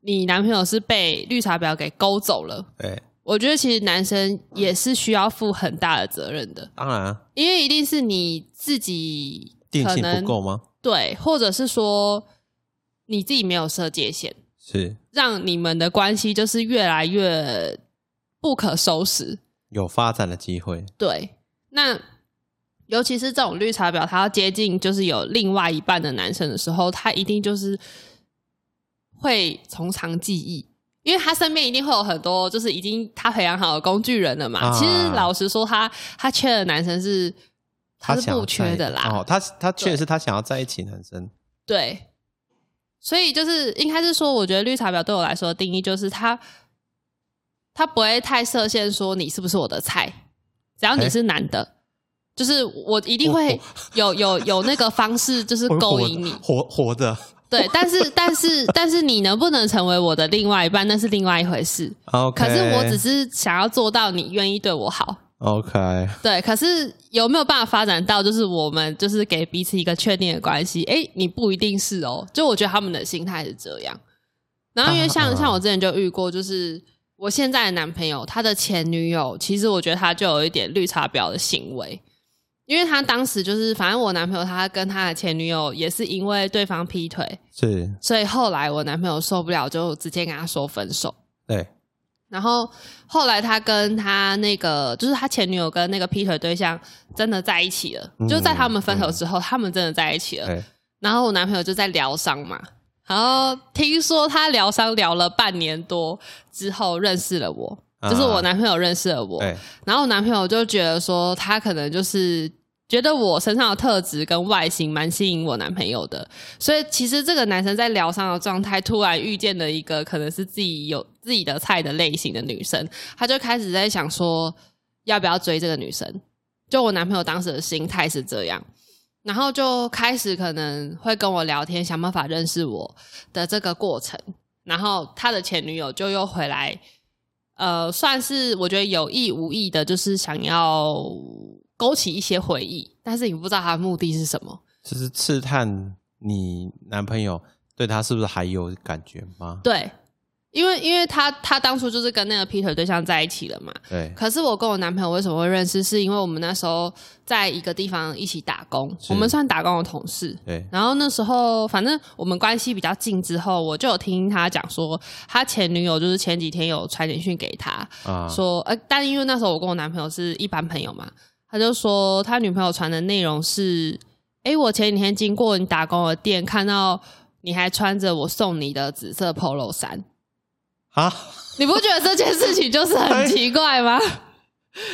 你男朋友是被绿茶婊给勾走了，对，我觉得其实男生也是需要负很大的责任的。当然啊，因为一定是你自己定性不够吗？对，或者是说你自己没有设界限，是让你们的关系就是越来越不可收拾。有发展的机会。对，那尤其是这种绿茶婊，他要接近就是有另外一半的男生的时候，他一定就是会从长计议。因为他身边一定会有很多，就是已经他培养好的工具人了嘛。啊其实老实说他，他缺的男生是他是想要不缺的啦。在哦，他他确对实是他想要在一起，男生对，所以就是应该是说，我觉得绿茶婊对我来说的定义就是他，他不会太设限，说你是不是我的菜，只要你哎是男的，就是我一定会有有有那个方式，就是勾引你。活活的。对，但是但是但是你能不能成为我的另外一半，那是另外一回事。OK，可是我只是想要做到你愿意对我好。OK，对，可是有没有办法发展到，就是我们就是给彼此一个确定的关系？哎，你不一定是哦。就我觉得他们的心态是这样。然后因为像、啊像我之前就遇过，就是我现在的男朋友他的前女友，其实我觉得他就有一点绿茶婊的行为，因为他当时就是反正我男朋友他跟他的前女友也是因为对方劈腿，是，所以后来我男朋友受不了，就直接跟他说分手。对，然后后来他跟他那个，就是他前女友跟那个劈腿对象真的在一起了，嗯就在他们分手之后，他们真的在一起了。然后我男朋友就在疗伤嘛，然后听说他疗伤疗了半年多之后认识了我，啊就是我男朋友认识了我，对，然后我男朋友就觉得说他可能就是。觉得我身上的特质跟外形蛮吸引我男朋友的，所以其实这个男生在疗伤的状态，突然遇见了一个可能是自己有自己的菜的类型的女生，他就开始在想说要不要追这个女生。就我男朋友当时的心态是这样，然后就开始可能会跟我聊天，想办法认识我的这个过程。然后他的前女友就又回来，呃，算是我觉得有意无意的，就是想要勾起一些回忆，但是你不知道他的目的是什么。就是刺探你男朋友对他是不是还有感觉吗？对，因为因为他他当初就是跟那个劈腿对象在一起了嘛。对，可是我跟我男朋友为什么会认识？是因为我们那时候在一个地方一起打工，我们算打工的同事。对，然后那时候，反正我们关系比较近之后，我就有听他讲说，他前女友就是前几天有传简讯给他，啊，说，呃，但因为那时候我跟我男朋友是一般朋友嘛，他就说他女朋友传的内容是，诶，我前几天经过你打工的店，看到你还穿着我送你的紫色 polo 衫，啊，[laughs] 你不觉得这件事情就是很奇怪吗？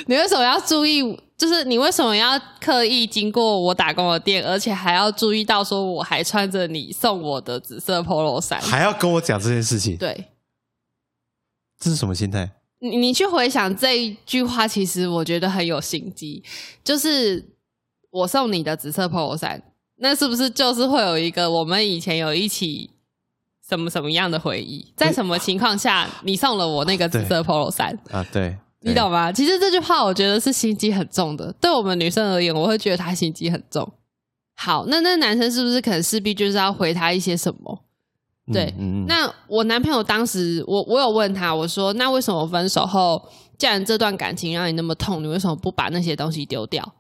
你为什么要注意？就是你为什么要刻意经过我打工的店，而且还要注意到说我还穿着你送我的紫色 polo 衫？还要跟我讲这件事情，对这是什么心态？你，你去回想这一句话，其实我觉得很有心机。就是我送你的紫色 polo 衫，那是不是就是会有一个我们以前有一起什么什么样的回忆？在什么情况下你送了我那个紫色 polo 衫？啊，对，你懂吗？其实这句话我觉得是心机很重的，对我们女生而言，我会觉得他心机很重。好，那那男生是不是可能势必就是要回他一些什么？对？嗯嗯嗯，那我男朋友当时，我我有问他，我说：“那为什么分手后，既然这段感情让你那么痛，你为什么不把那些东西丢掉？”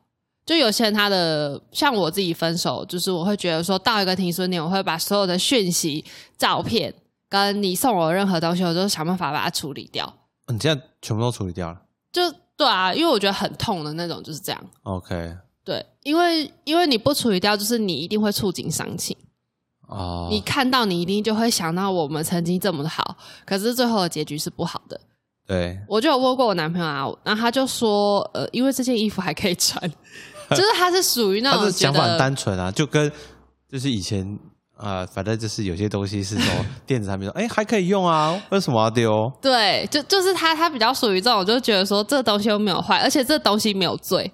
就有些人他的，像我自己分手，就是我会觉得说到一个停损点，我会把所有的讯息、照片跟你送我的任何东西，我都想办法把它处理掉。你现在全部都处理掉了就对啊，因为我觉得很痛的那种就是这样。，OK，对，因为因为你不处理掉，就是你一定会触景伤情。哦，你看到，你一定就会想到我们曾经这么的好，可是最后的结局是不好的。对，我就有问过我男朋友啊，然后他就说，呃，因为这件衣服还可以穿，[laughs] 就是他是属于那种想法很，单纯啊，就跟就是以前啊、呃反正就是有些东西是说 [laughs] 电子产品说，哎，还可以用啊，为什么要丢？对，就就是他，他比较属于这种，就觉得说这东西又没有坏，而且这东西没有罪。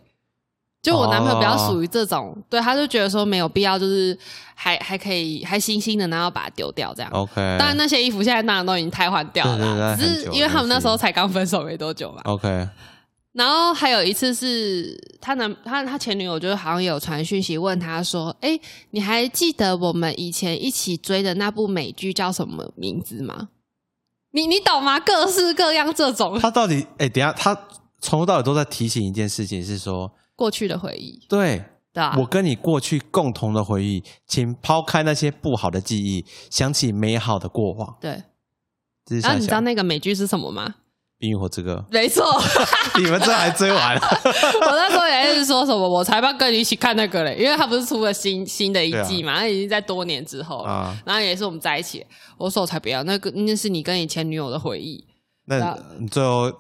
就我男朋友比较属于这种，对，他就觉得说没有必要，就是还还可以还新新的，然后把它丢掉这样。OK，当然那些衣服现在当然都已经汰换掉了只是因为他们那时候才刚分手没多久嘛。OK，然后还有一次是他男他他前女友就是好像有传讯息问他说：“哎，你还记得我们以前一起追的那部美剧叫什么名字吗？”你你懂吗？各式各样这种他到底哎，等一下他从头到尾都在提醒一件事情，是说，过去的回忆，对对吧？我跟你过去共同的回忆，请抛开那些不好的记忆，想起美好的过往。对。这是然后你知道那个美剧是什么吗？冰与火之歌没错，[laughs]》，你们这还追完了？[laughs] 我那时候也是说什么，我才不要跟你一起看那个嘞，因为他不是出了新新的一季嘛，那、已经在多年之后了。啊，然后也是我们在一起，我说我才不要，那个那是你跟你前女友的回忆。那你最后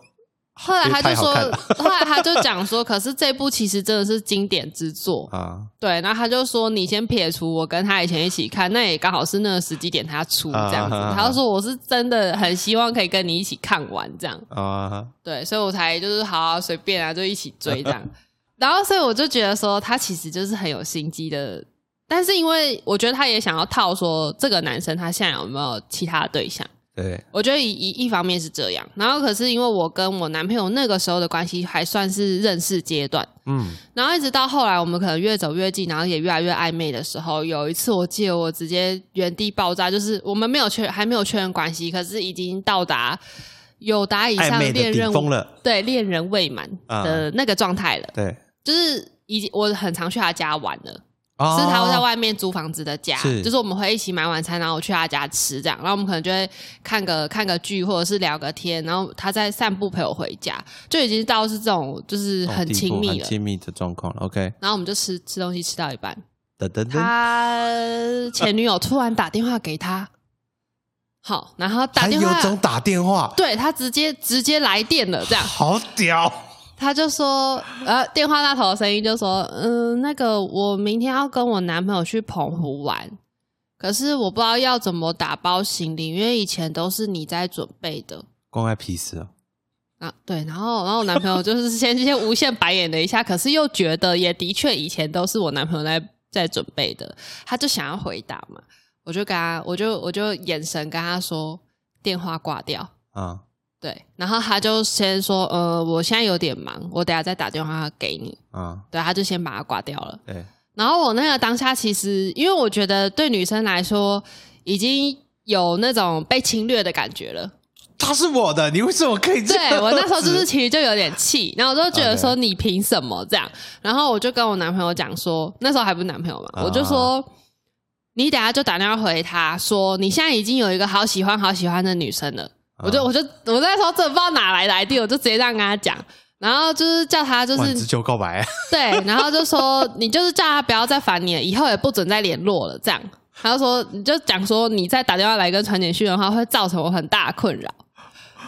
后来他就说 [laughs] 后来他就讲说，可是这部其实真的是经典之作，[laughs] 啊，对。然后他就说，你先撇除我跟他以前一起看，那也刚好是那个时机点他出这样子。他就说，我是真的很希望可以跟你一起看完这样，啊，对，所以我才就是好好随便啊，就一起追这样。[laughs] 然后所以我就觉得说，他其实就是很有心机的。但是因为我觉得他也想要套说这个男生他现在有没有其他的对象，对，我觉得一一一方面是这样，然后可是因为我跟我男朋友那个时候的关系还算是认识阶段，嗯，然后一直到后来我们可能越走越近，然后也越来越暧昧的时候，有一次我记得我直接原地爆炸，就是我们没有确还没有确认关系，可是已经到达有达以上恋人对恋人未满的那个状态了，对，就是已经我很常去他家玩了。哦。是他会在外面租房子的家，是。就是我们会一起买晚餐，然后我去他家吃这样，然后我们可能就会看个看个剧，或者是聊个天，然后他在散步陪我回家，就已经到是这种就是很亲密了。很亲密的状况了。OK，然后我们就吃吃东西吃到一半，等等等，他前女友突然打电话给他，好，然后打还电话，有种打电话，对他直接直接来电了，这样。好屌，他就说，呃，电话那头的声音就说，嗯，那个我明天要跟我男朋友去澎湖玩，可是我不知道要怎么打包行李，因为以前都是你在准备的。关爱屁事啊！啊，对，然后，然后我男朋友就是先先无限白眼了一下，可是又觉得也的确以前都是我男朋友在在准备的，他就想要回答嘛，我就跟他，我就我就眼神跟他说，电话挂掉。啊，对，然后他就先说，呃，我现在有点忙，我等下再打电话给你。啊，对，他就先把它挂掉了。对，然后我那个当下其实，因为我觉得对女生来说，已经有那种被侵略的感觉了。他是我的，你为什么可以这样？对我那时候就是其实就有点气，然后我就觉得说你凭什么这样？然后我就跟我男朋友讲说，那时候还不是男朋友嘛，啊我就说你等下就打电话回他说，你现在已经有一个好喜欢好喜欢的女生了。我就我就我那时候真的不知道哪来的 idea，我就直接这样跟他讲，然后就是叫他就是直球告白，对，然后就说你就是叫他不要再烦你了，以后也不准再联络了，这样。他就说你就讲说你再打电话来跟传简讯的话，会造成我很大的困扰，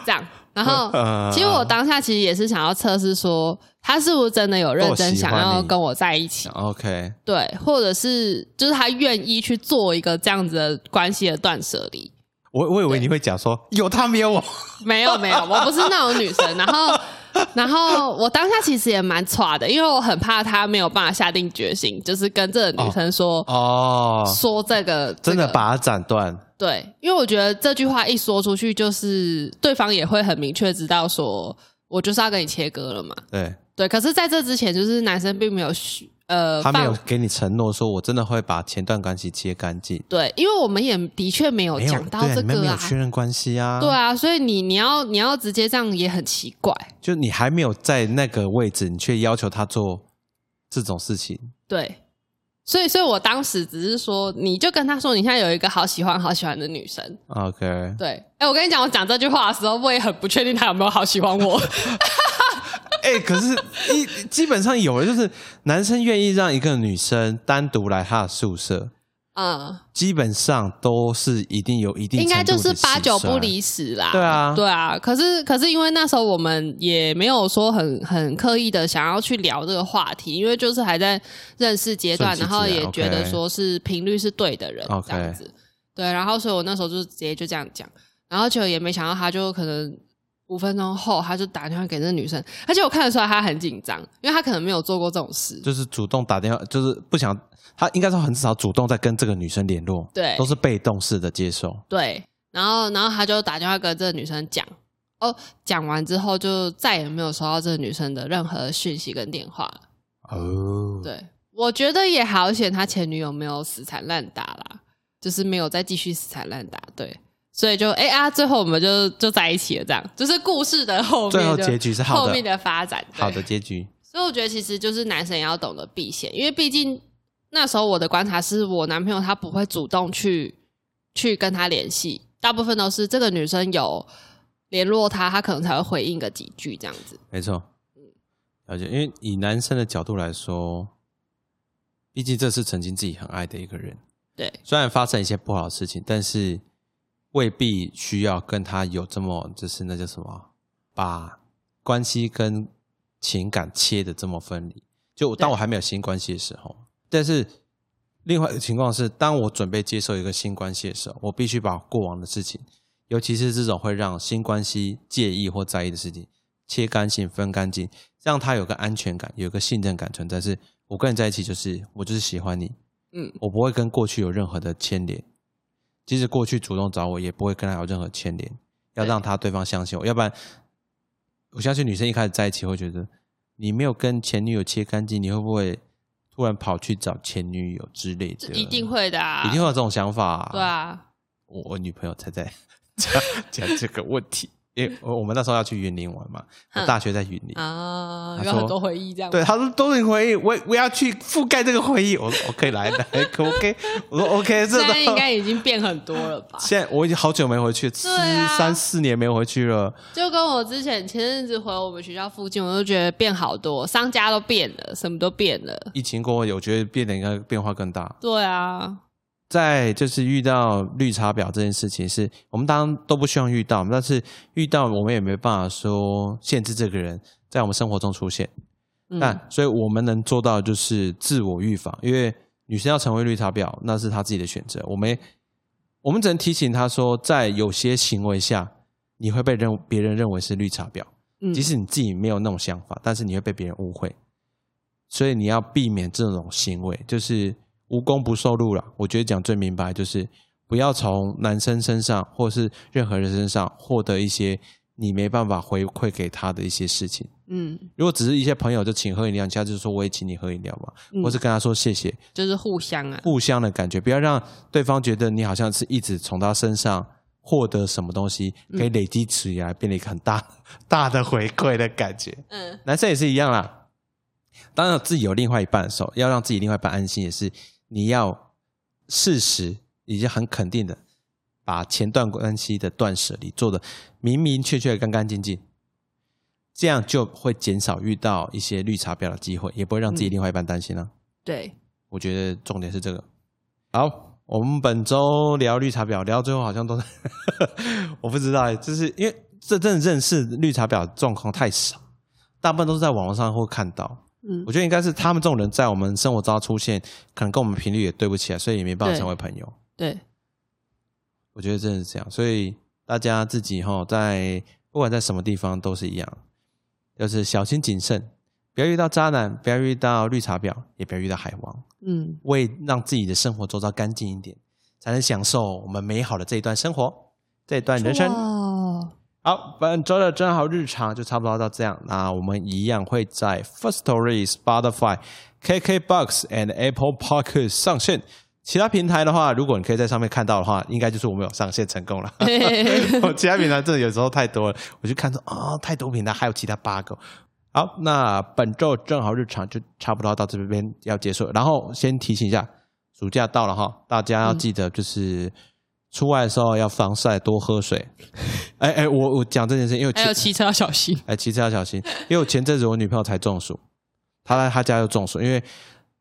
这样。然后呃其实我当下其实也是想要测试说他是不是真的有认真想要跟我在一起，OK，对，或者是就是他愿意去做一个这样子的关系的断舍离。我我以为你会讲说有他没有我，[laughs] 没有没有，我不是那种女生。然后，[laughs] 然后我当下其实也蛮差的，因为我很怕他没有办法下定决心，就是跟这个女生说、哦，说这个真的把它斩断，对，因为我觉得这句话一说出去，就是对方也会很明确知道说我就是要跟你切割了嘛。对。对，可是在这之前，就是男生并没有许呃他没有给你承诺说我真的会把前段关系切干净，对，因为我们也的确没有讲到这个没有确认关系啊，对啊，所以你你要你要直接这样也很奇怪。就你还没有在那个位置，你却要求他做这种事情，对，所以，所以我当时只是说，你就跟他说，你现在有一个好喜欢、好喜欢的女生。OK，对，哎，我跟你讲，我讲这句话的时候，我也很不确定他有没有好喜欢我。[laughs] 哎、可是一基本上有的就是男生愿意让一个女生单独来他的宿舍，嗯，基本上都是一定有一定应该就是八九不离十啦。对啊对啊。可是，可是因为那时候我们也没有说很很刻意的想要去聊这个话题，因为就是还在认识阶段，然然后也觉得说是频率是对的人这样子。对，然后所以我那时候就直接就这样讲，然后就也没想到他就可能。五分钟后，他就打电话给那个女生，而且我看得出来他很紧张，因为他可能没有做过这种事。就是主动打电话，就是不想他应该说很少主动在跟这个女生联络，对都是被动式的接受。对，然后然后他就打电话跟这个女生讲，哦，讲完之后就再也没有收到这个女生的任何讯息跟电话了。哦，对，我觉得也好险，他前女友没有死缠烂打啦，就是没有再继续死缠烂打。对，所以就哎啊，最后我们就就在一起了，这样就是故事的后面就最后结局是好的后面的发展。好的结局。所以我觉得其实就是男生也要懂得避嫌，因为毕竟那时候我的观察是我男朋友他不会主动去去跟他联系，大部分都是这个女生有联络他，他可能才会回应个几句这样子。没错，嗯了解。因为以男生的角度来说，毕竟这是曾经自己很爱的一个人，对虽然发生一些不好的事情，但是未必需要跟他有这么就是那叫什么，把关系跟情感切的这么分离。就当我还没有新关系的时候，但是另外一个情况是，当我准备接受一个新关系的时候，我必须把过往的事情，尤其是这种会让新关系介意或在意的事情，切干净、分干净，让他有个安全感、有个信任感存在。是我跟你在一起，就是我就是喜欢你，嗯，我不会跟过去有任何的牵连，即使过去主动找我，也不会跟他有任何牵连，要让他对方相信我，要不然我相信女生一开始在一起会觉得你没有跟前女友切干净，你会不会突然跑去找前女友之类的？一定，会的啊，一定会有这种想法、对，啊，我我女朋友才在 [laughs] 讲讲这个问题。因为我们那时候要去云林玩嘛，我嗯大学在云林，啊，有很多回忆这样。对，他说都是回忆，我我要去覆盖这个回忆。我说 OK，来来，[laughs] 可 OK？我说 OK，这现在应该已经变很多了吧？[laughs] 现在我已经好久没回去，三四年没回去了。就跟我之前前阵子回我们学校附近，我就觉得变好多，商家都变了，什么都变了。疫情过后，我觉得变得应该变化更大。对啊，在就是遇到绿茶婊这件事情是，我们当然都不希望遇到，但是遇到我们也没办法说限制这个人在我们生活中出现。嗯但所以我们能做到就是自我预防，因为女生要成为绿茶婊，那是她自己的选择。我们我们只能提醒她说，在有些行为下，你会被认别人认为是绿茶婊，嗯即使你自己没有那种想法，但是你会被别人误会。所以你要避免这种行为，就是无功不受禄了。我觉得讲最明白就是不不要从男生身上或是任何人身上获得一些你没办法回馈给他的一些事情。嗯，如果只是一些朋友就请喝饮料，你下次就说我也请你喝饮料嘛，嗯或是跟他说谢谢，就是互相啊，互相的感觉，不要让对方觉得你好像是一直从他身上获得什么东西，可以累积起来，变得一个很大大的回馈的感觉。嗯男生也是一样啦。当然，自己有另外一半的时候，要让自己另外一半安心，也是你要事实已经很肯定的把前段关系的断舍离做的明明确确、干干净净，这样就会减少遇到一些绿茶婊的机会，也不会让自己另外一半担心了、对，我觉得重点是这个。好，我们本周聊绿茶婊，聊到最后好像都是 [laughs] 我不知道欸，就是因为这真的认识绿茶婊的状况太少，大部分都是在网络上会看到。嗯我觉得应该是他们这种人在我们生活中出现，可能跟我们频率也对不起来，所以也没办法成为朋友。对，我觉得真的是这样，所以大家自己哈，在不管在什么地方都是一样，就是小心谨慎，不要遇到渣男，不要遇到绿茶婊，也不要遇到海王。嗯，为让自己的生活周遭干净一点，才能享受我们美好的这一段生活，这一段人生。哇好，本周的真好日常就差不多到这样。那我们一样会在 First Story、Spotify、KKBox and Apple Podcast 上线。其他平台的话，如果你可以在上面看到的话，应该就是我们有上线成功了。[laughs] 其他平台真的有时候太多了，我就看到啊、太多平台，还有其他八个。好，那本周正好日常就差不多到这边要结束了。然后先提醒一下，暑假到了哈，大家要记得就是出外的时候要防晒，多喝水。[laughs] 哎哎，我我讲这件事，因为前还有骑车要小心。哎骑车要小心，因为我前阵子我女朋友才中暑，她来她家又中暑，因为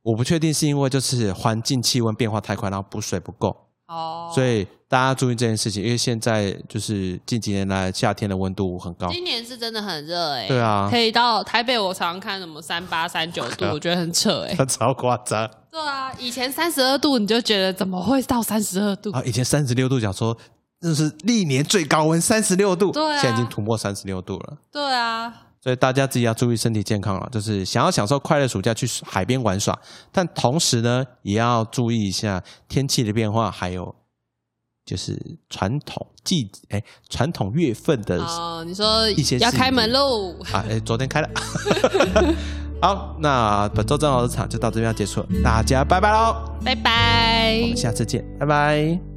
我不确定是因为就是环境气温变化太快，然后补水不够，哦所以大家注意这件事情，因为现在就是近几年来夏天的温度很高。今年是真的很热哎、对啊可以到台北，我常常看什么三八、三九度，[laughs] 我觉得很扯哎、它超夸张对啊，以前三十二度你就觉得怎么会到三十二度？啊！以前三十六度，讲说那是历年最高温，三十六度，对啊现在已经突破三十六度了。对啊，所以大家自己要注意身体健康了，就是想要享受快乐暑假去海边玩耍，但同时呢，也要注意一下天气的变化，还有就是传统季哎传统月份的哦，你说一些事要开门喽？啊哎昨天开了。[laughs] 好，那本周正好的场就到这边要结束了，大家拜拜喽，拜拜我们。下次见，拜拜。